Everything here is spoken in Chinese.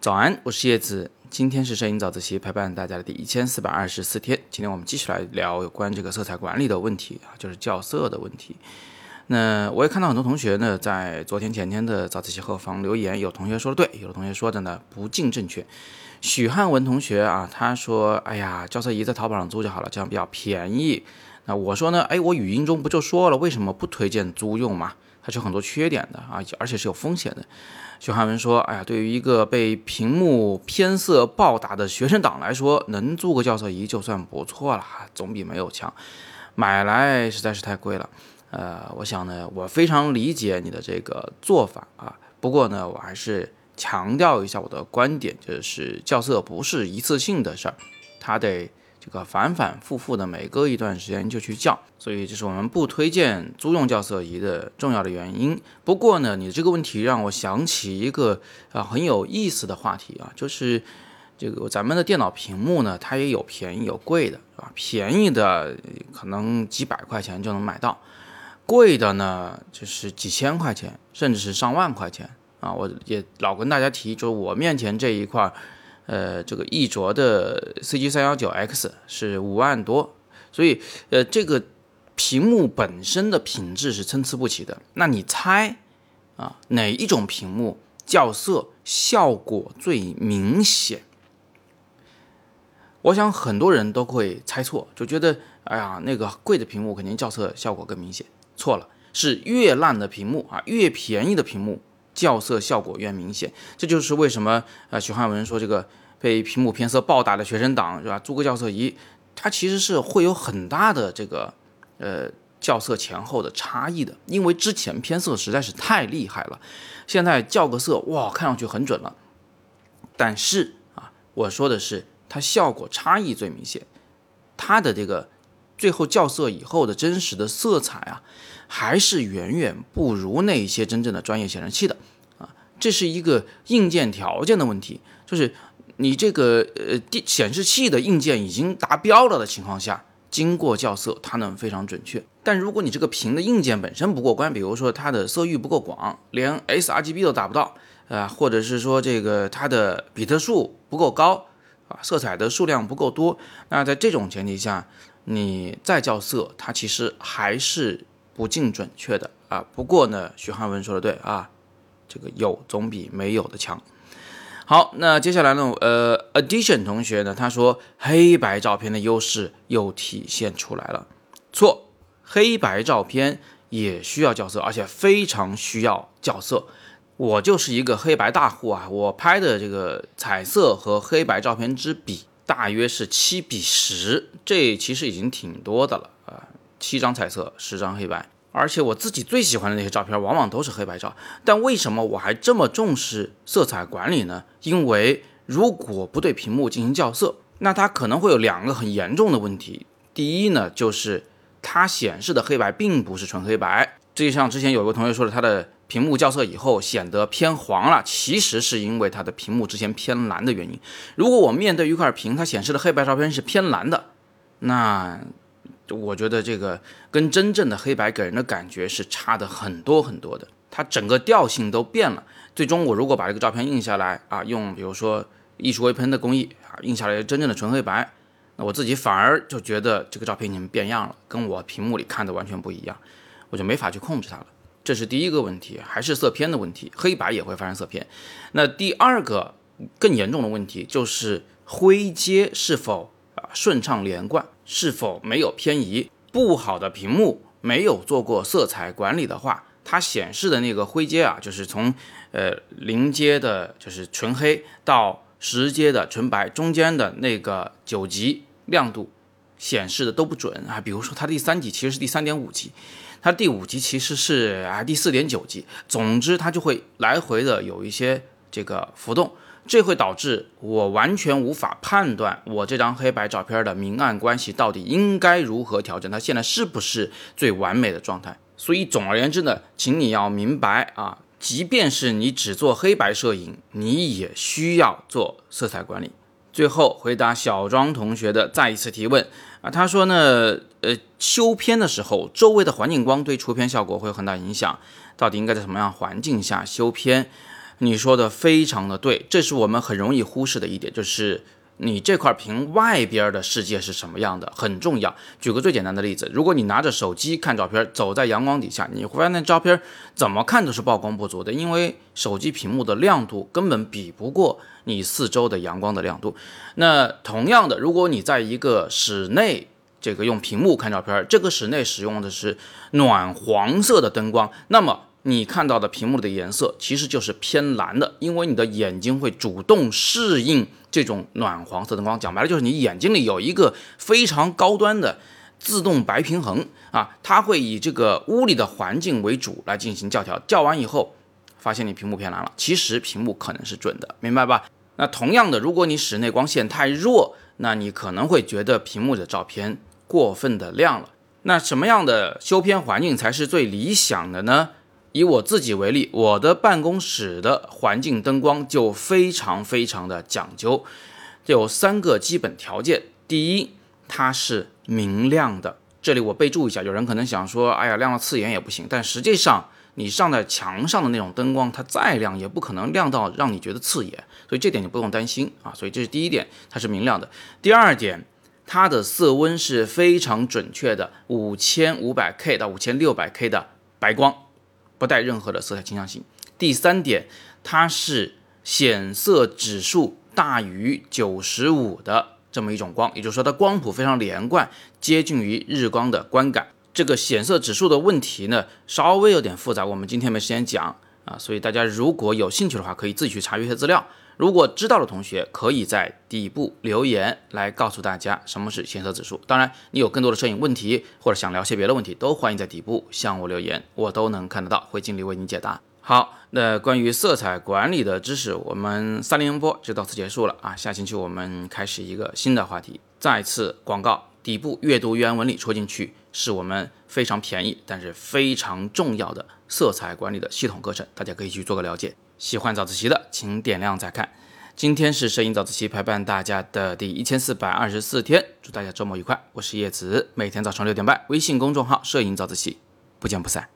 早安，我是叶子。今天是摄影早自习陪伴大家的第一千四百二十四天。今天我们继续来聊有关这个色彩管理的问题啊，就是校色的问题。那我也看到很多同学呢，在昨天前天的早自习后方留言，有同学说的对，有的同学说的呢不尽正确。许汉文同学啊，他说：“哎呀，校色仪在淘宝上租就好了，这样比较便宜。”那我说呢，哎，我语音中不就说了，为什么不推荐租用嘛？它是有很多缺点的啊，而且是有风险的。许汉文说：“哎呀，对于一个被屏幕偏色暴打的学生党来说，能租个校色仪就算不错了，总比没有强。买来实在是太贵了。呃，我想呢，我非常理解你的这个做法啊。不过呢，我还是强调一下我的观点，就是校色不是一次性的事儿，它得。”这个反反复复的，每隔一段时间就去校，所以这是我们不推荐租用校色仪的重要的原因。不过呢，你这个问题让我想起一个啊很有意思的话题啊，就是这个咱们的电脑屏幕呢，它也有便宜有贵的，是吧？便宜的可能几百块钱就能买到，贵的呢就是几千块钱，甚至是上万块钱啊！我也老跟大家提，就是我面前这一块。呃，这个一卓的 CG 三幺九 X 是五万多，所以呃，这个屏幕本身的品质是参差不齐的。那你猜啊，哪一种屏幕校色效果最明显？我想很多人都会猜错，就觉得哎呀，那个贵的屏幕肯定校色效果更明显。错了，是越烂的屏幕啊，越便宜的屏幕。校色效果越明显，这就是为什么呃许汉文说这个被屏幕偏色暴打的学生党是吧？租个校色仪，它其实是会有很大的这个呃校色前后的差异的，因为之前偏色实在是太厉害了，现在校个色哇看上去很准了，但是啊我说的是它效果差异最明显，它的这个最后校色以后的真实的色彩啊。还是远远不如那些真正的专业显示器的啊，这是一个硬件条件的问题，就是你这个呃电显示器的硬件已经达标了的情况下，经过校色它能非常准确。但如果你这个屏的硬件本身不过关，比如说它的色域不够广，连 sRGB 都达不到啊，或者是说这个它的比特数不够高啊，色彩的数量不够多，那在这种前提下，你再校色，它其实还是。不尽准确的啊，不过呢，徐汉文说的对啊，这个有总比没有的强。好，那接下来呢，呃，Addition 同学呢，他说黑白照片的优势又体现出来了。错，黑白照片也需要校色，而且非常需要校色。我就是一个黑白大户啊，我拍的这个彩色和黑白照片之比大约是七比十，这其实已经挺多的了啊。七张彩色，十张黑白，而且我自己最喜欢的那些照片，往往都是黑白照。但为什么我还这么重视色彩管理呢？因为如果不对屏幕进行校色，那它可能会有两个很严重的问题。第一呢，就是它显示的黑白并不是纯黑白。这就像之前有一个同学说的，他的屏幕校色以后显得偏黄了，其实是因为它的屏幕之前偏蓝的原因。如果我面对一块屏，它显示的黑白照片是偏蓝的，那。我觉得这个跟真正的黑白给人的感觉是差的很多很多的，它整个调性都变了。最终我如果把这个照片印下来啊，用比如说艺术微喷的工艺啊，印下来真正的纯黑白，那我自己反而就觉得这个照片已经变样了，跟我屏幕里看的完全不一样，我就没法去控制它了。这是第一个问题，还是色偏的问题，黑白也会发生色偏。那第二个更严重的问题就是灰阶是否啊顺畅连贯。是否没有偏移？不好的屏幕没有做过色彩管理的话，它显示的那个灰阶啊，就是从呃零阶的，就是纯黑到十阶的纯白，中间的那个九级亮度显示的都不准啊。比如说它第三级其实是第三点五级，它第五级其实是啊第四点九级，总之它就会来回的有一些这个浮动。这会导致我完全无法判断我这张黑白照片的明暗关系到底应该如何调整，它现在是不是最完美的状态？所以总而言之呢，请你要明白啊，即便是你只做黑白摄影，你也需要做色彩管理。最后回答小庄同学的再一次提问啊，他说呢，呃，修片的时候，周围的环境光对出片效果会有很大影响。到底应该在什么样环境下修片？你说的非常的对，这是我们很容易忽视的一点，就是你这块屏外边的世界是什么样的，很重要。举个最简单的例子，如果你拿着手机看照片，走在阳光底下，你会发现照片怎么看都是曝光不足的，因为手机屏幕的亮度根本比不过你四周的阳光的亮度。那同样的，如果你在一个室内，这个用屏幕看照片，这个室内使用的是暖黄色的灯光，那么。你看到的屏幕的颜色其实就是偏蓝的，因为你的眼睛会主动适应这种暖黄色灯光。讲白了就是你眼睛里有一个非常高端的自动白平衡啊，它会以这个屋里的环境为主来进行校调。校完以后，发现你屏幕偏蓝了，其实屏幕可能是准的，明白吧？那同样的，如果你室内光线太弱，那你可能会觉得屏幕的照片过分的亮了。那什么样的修片环境才是最理想的呢？以我自己为例，我的办公室的环境灯光就非常非常的讲究，有三个基本条件。第一，它是明亮的。这里我备注一下，有人可能想说，哎呀，亮到刺眼也不行。但实际上，你上在墙上的那种灯光，它再亮也不可能亮到让你觉得刺眼，所以这点你不用担心啊。所以这是第一点，它是明亮的。第二点，它的色温是非常准确的，五千五百 K 到五千六百 K 的白光。不带任何的色彩倾向性。第三点，它是显色指数大于九十五的这么一种光，也就是说它光谱非常连贯，接近于日光的观感。这个显色指数的问题呢，稍微有点复杂，我们今天没时间讲啊，所以大家如果有兴趣的话，可以自己去查阅一些资料。如果知道的同学，可以在底部留言来告诉大家什么是显色指数。当然，你有更多的摄影问题或者想聊些别的问题，都欢迎在底部向我留言，我都能看得到，会尽力为你解答。好，那关于色彩管理的知识，我们三连播就到此结束了啊！下星期我们开始一个新的话题。再次广告，底部阅读原文里戳进去，是我们非常便宜但是非常重要的色彩管理的系统课程，大家可以去做个了解。喜欢早自习的，请点亮再看。今天是摄影早自习陪伴大家的第一千四百二十四天，祝大家周末愉快。我是叶子，每天早上六点半，微信公众号“摄影早自习”，不见不散。